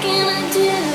can I do?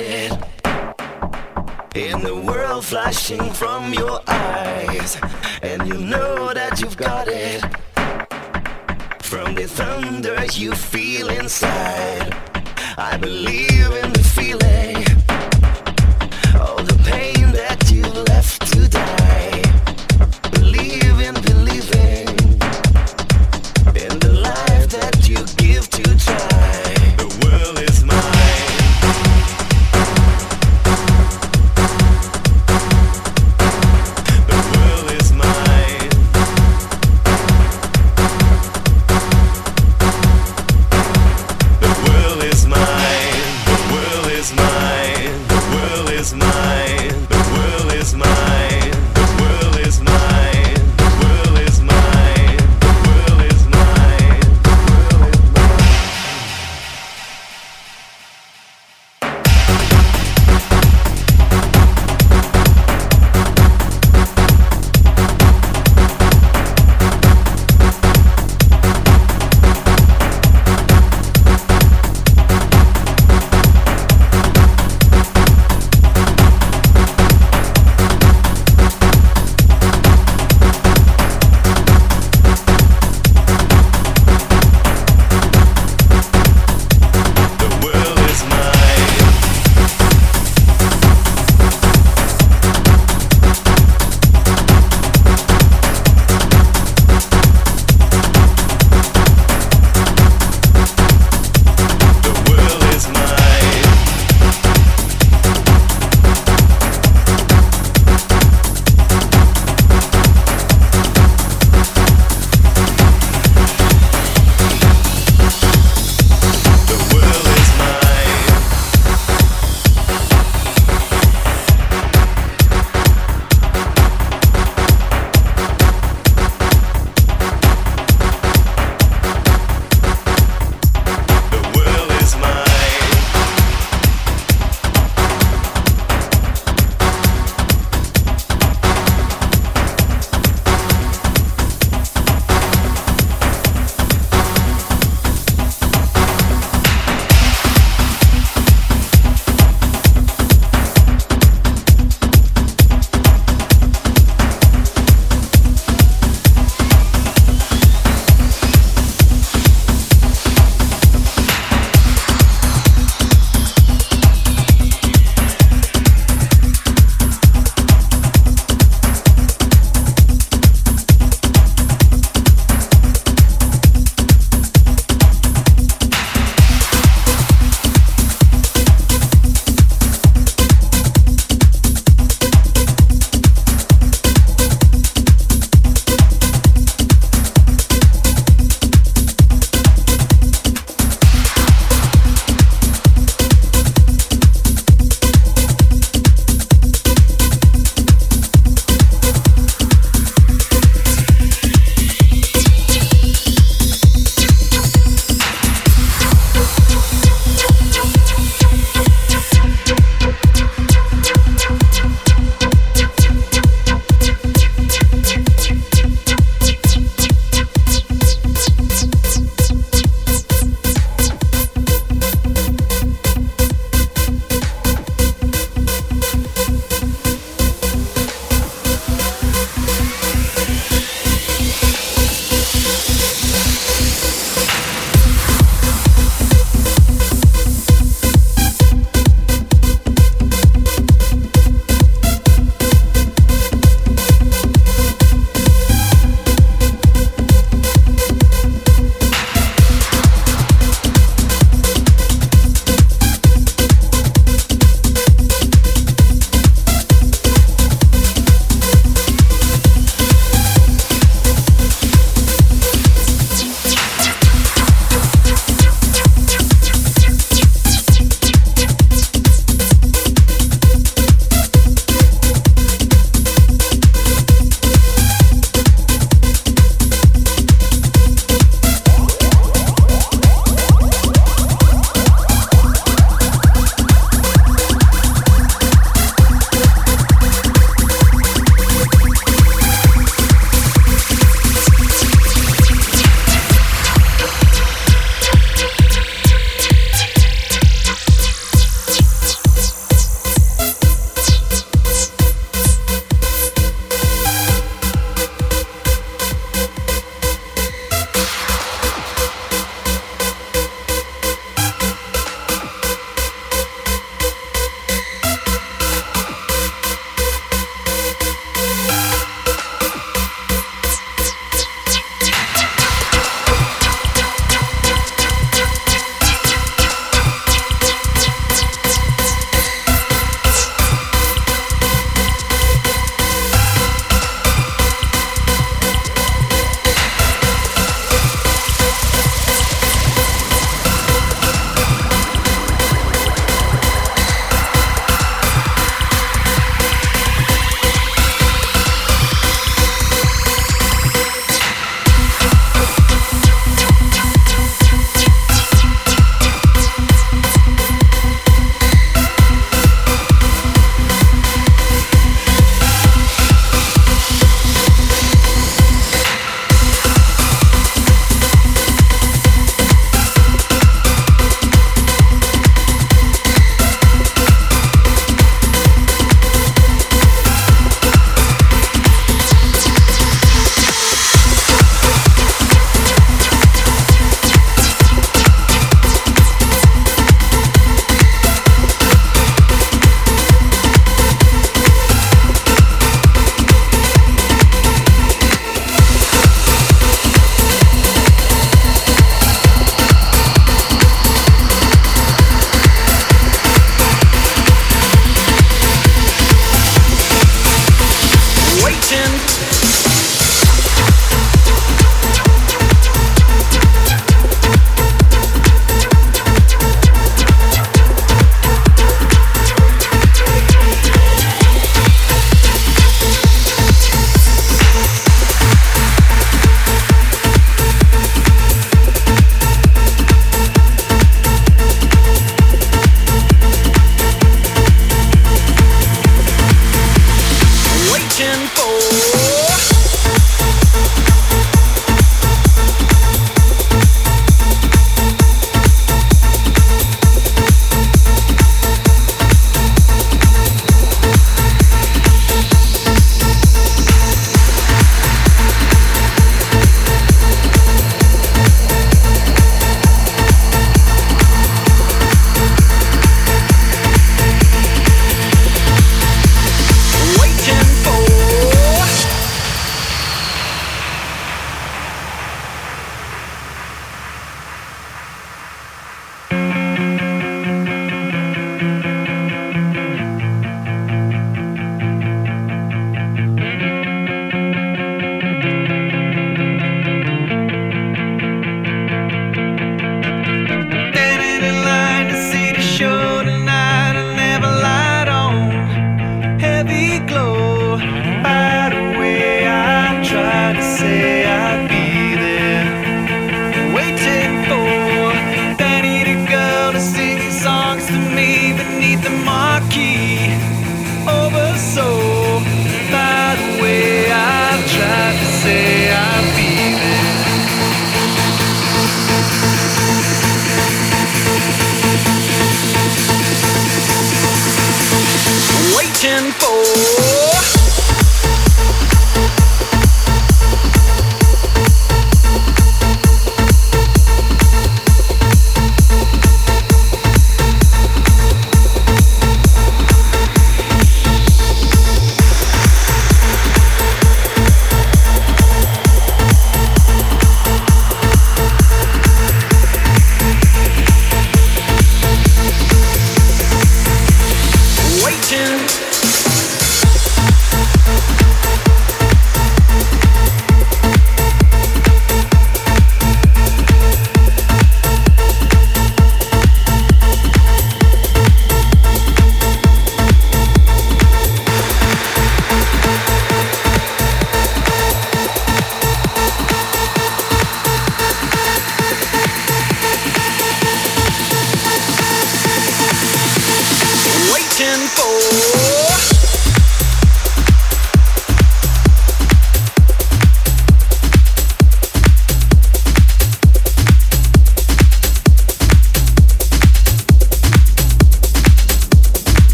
What. In the world flashing from your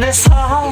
this all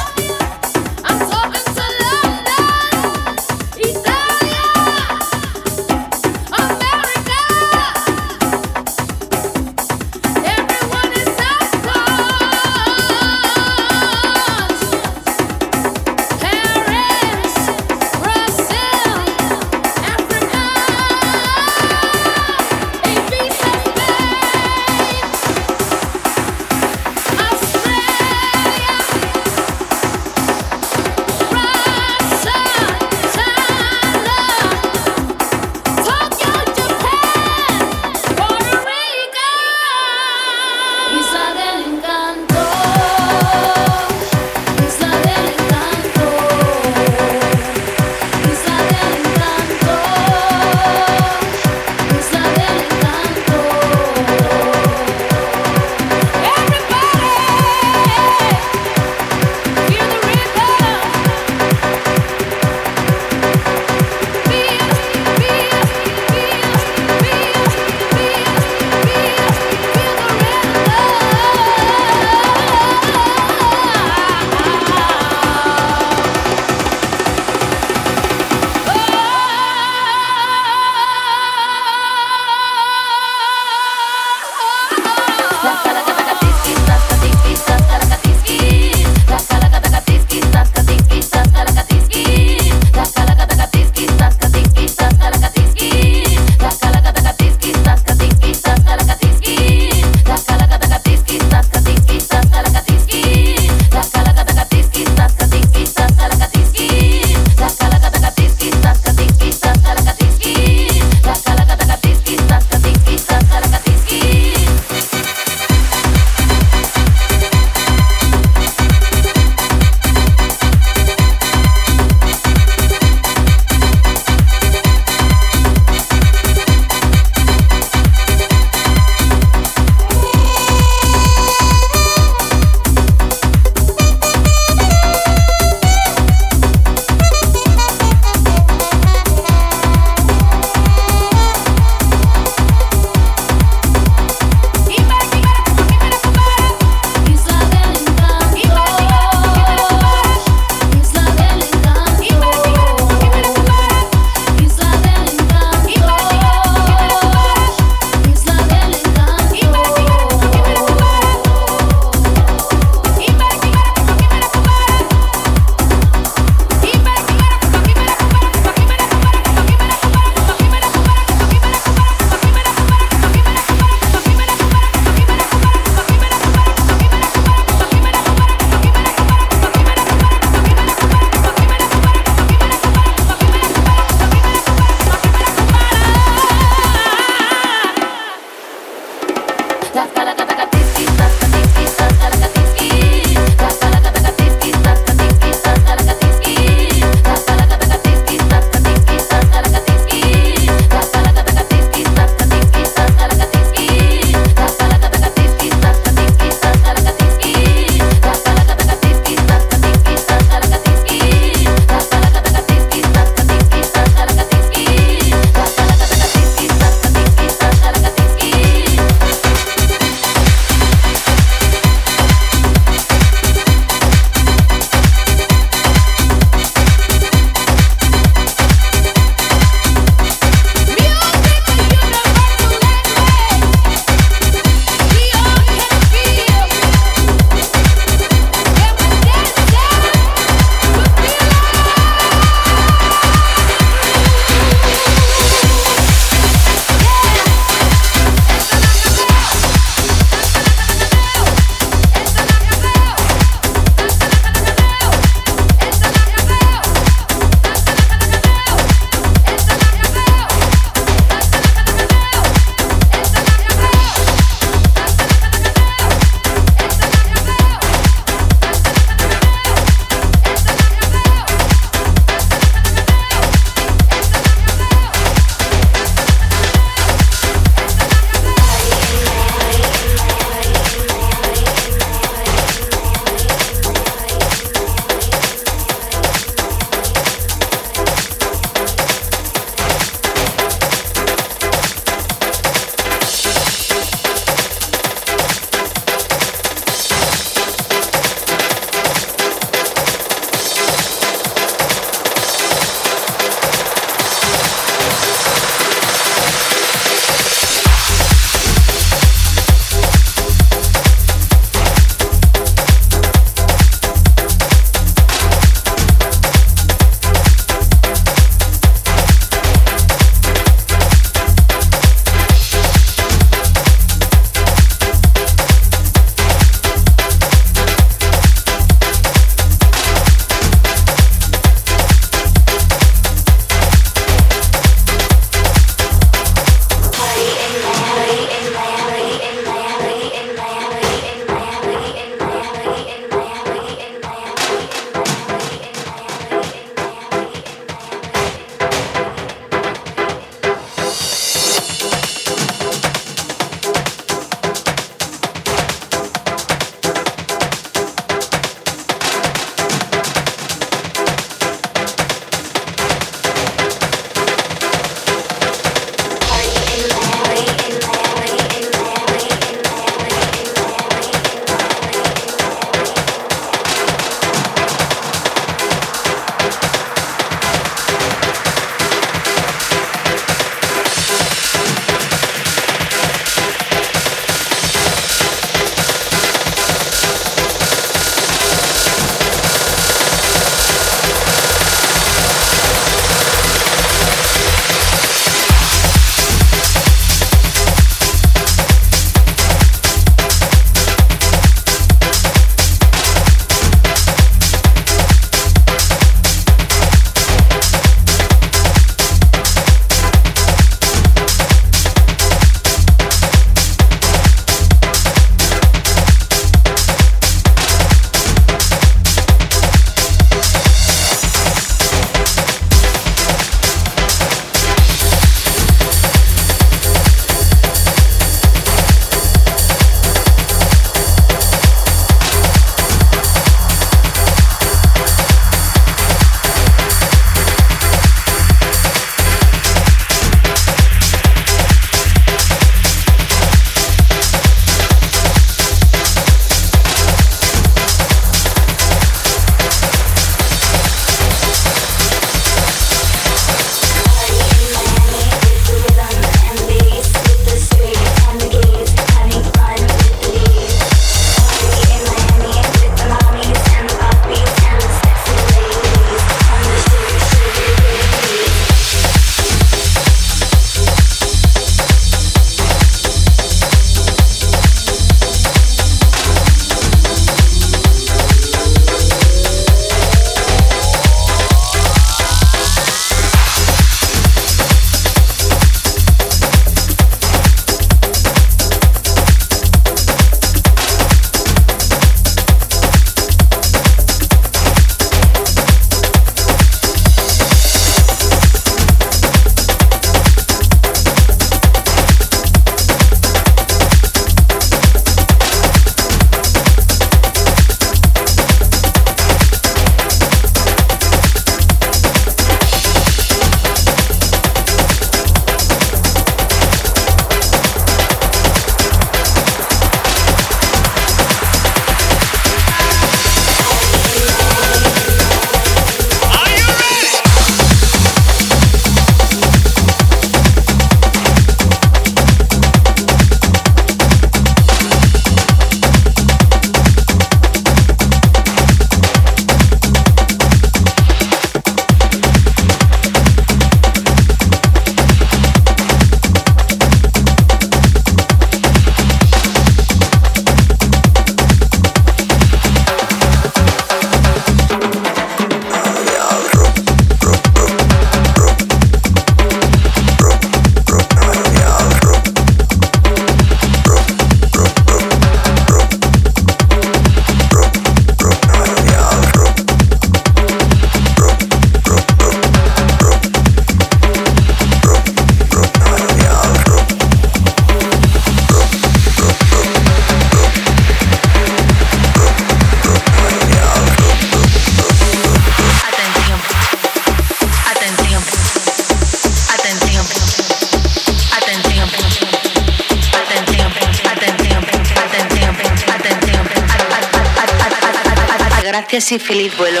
gracias y feliz vuelo.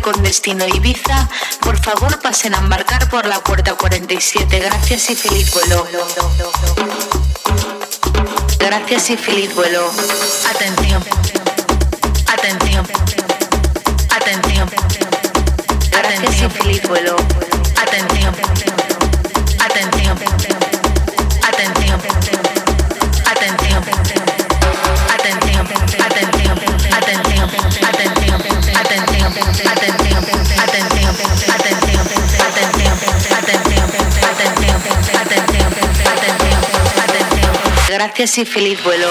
Con destino Ibiza, por favor pasen a embarcar por la puerta 47. Gracias y feliz vuelo. Gracias y feliz vuelo. Atención. Atención. Atención. Gracias y feliz vuelo. Atención. Gracias y feliz vuelo.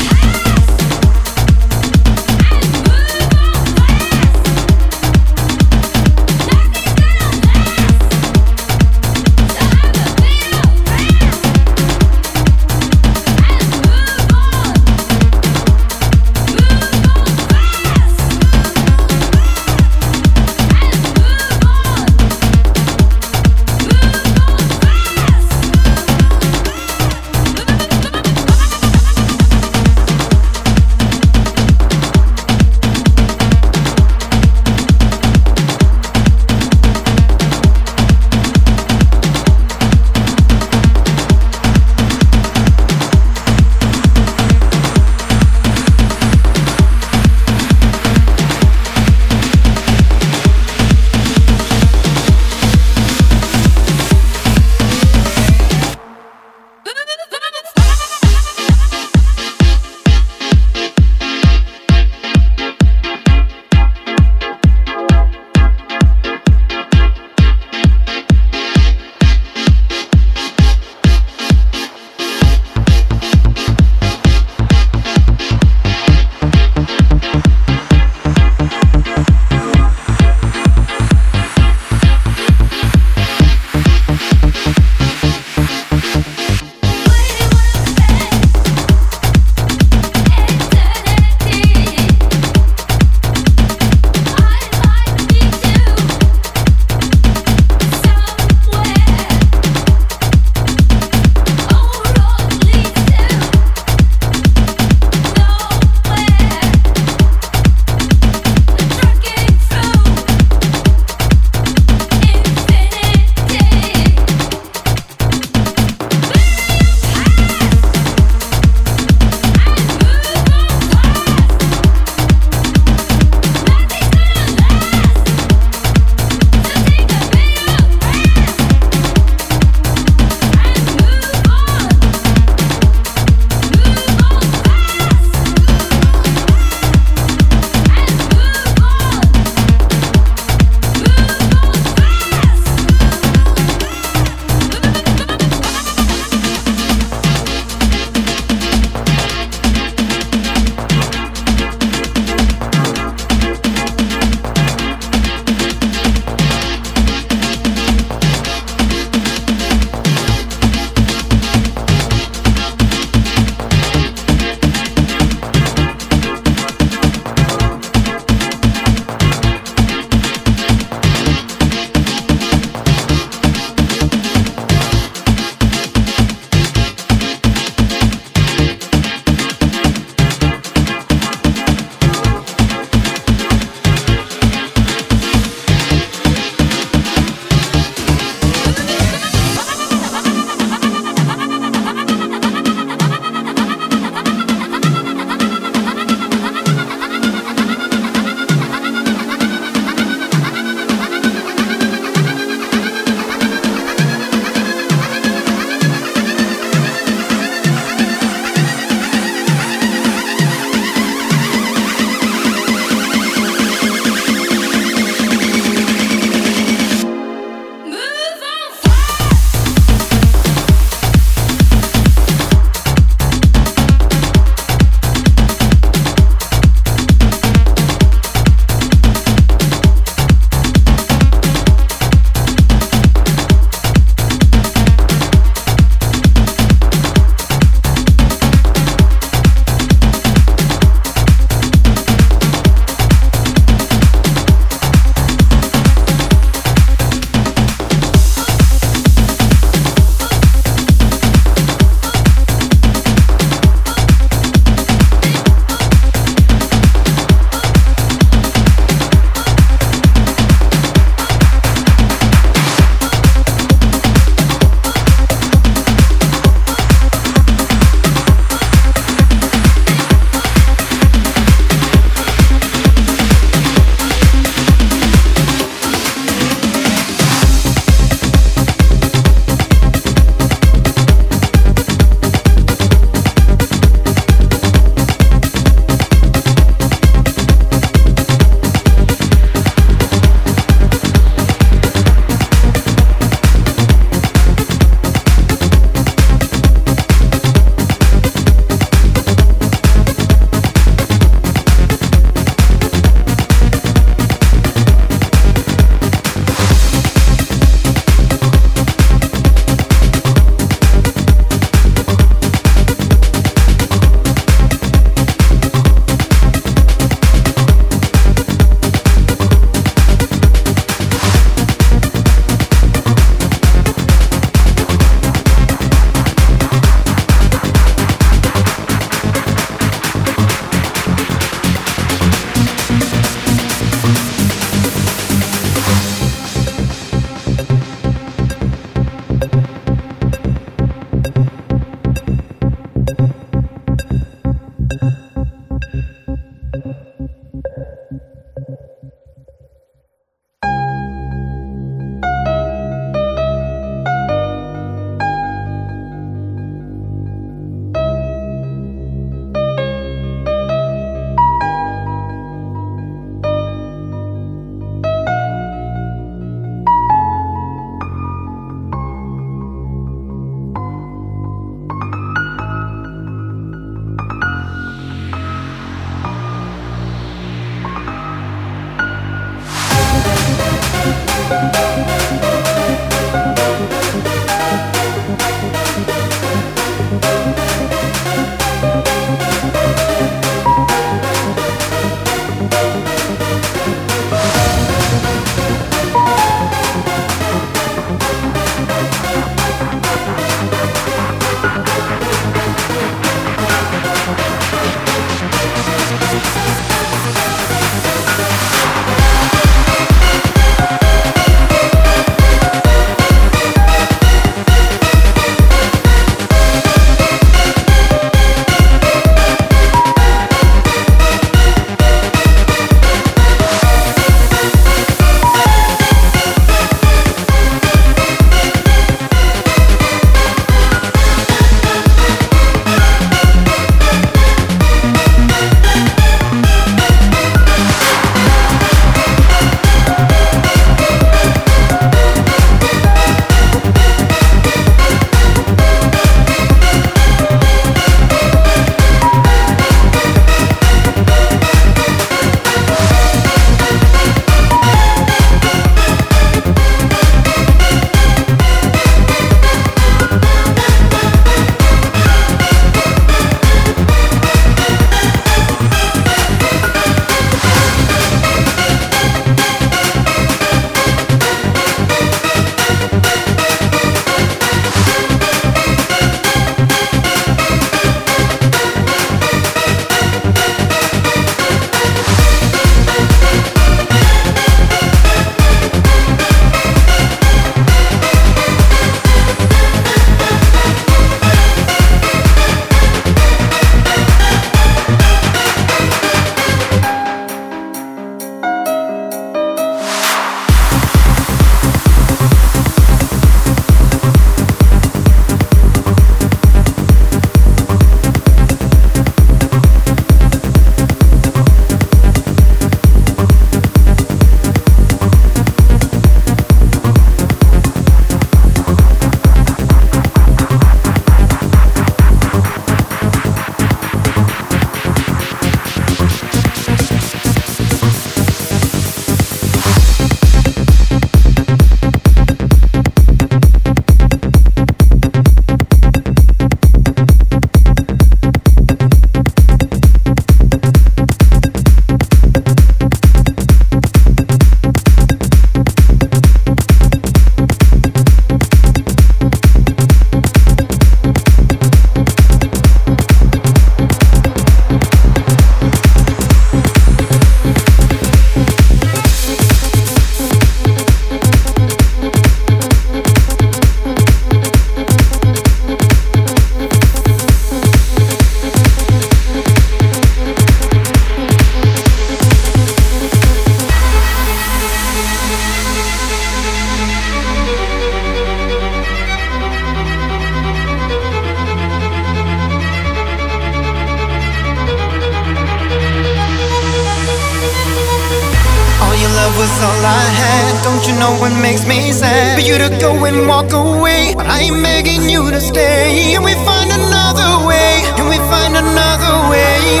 stay. And we find another way, and we find another way.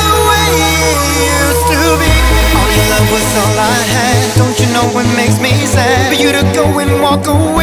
The way it used to be. All your love was all I had. Don't you know it makes me sad? For you to go and walk away.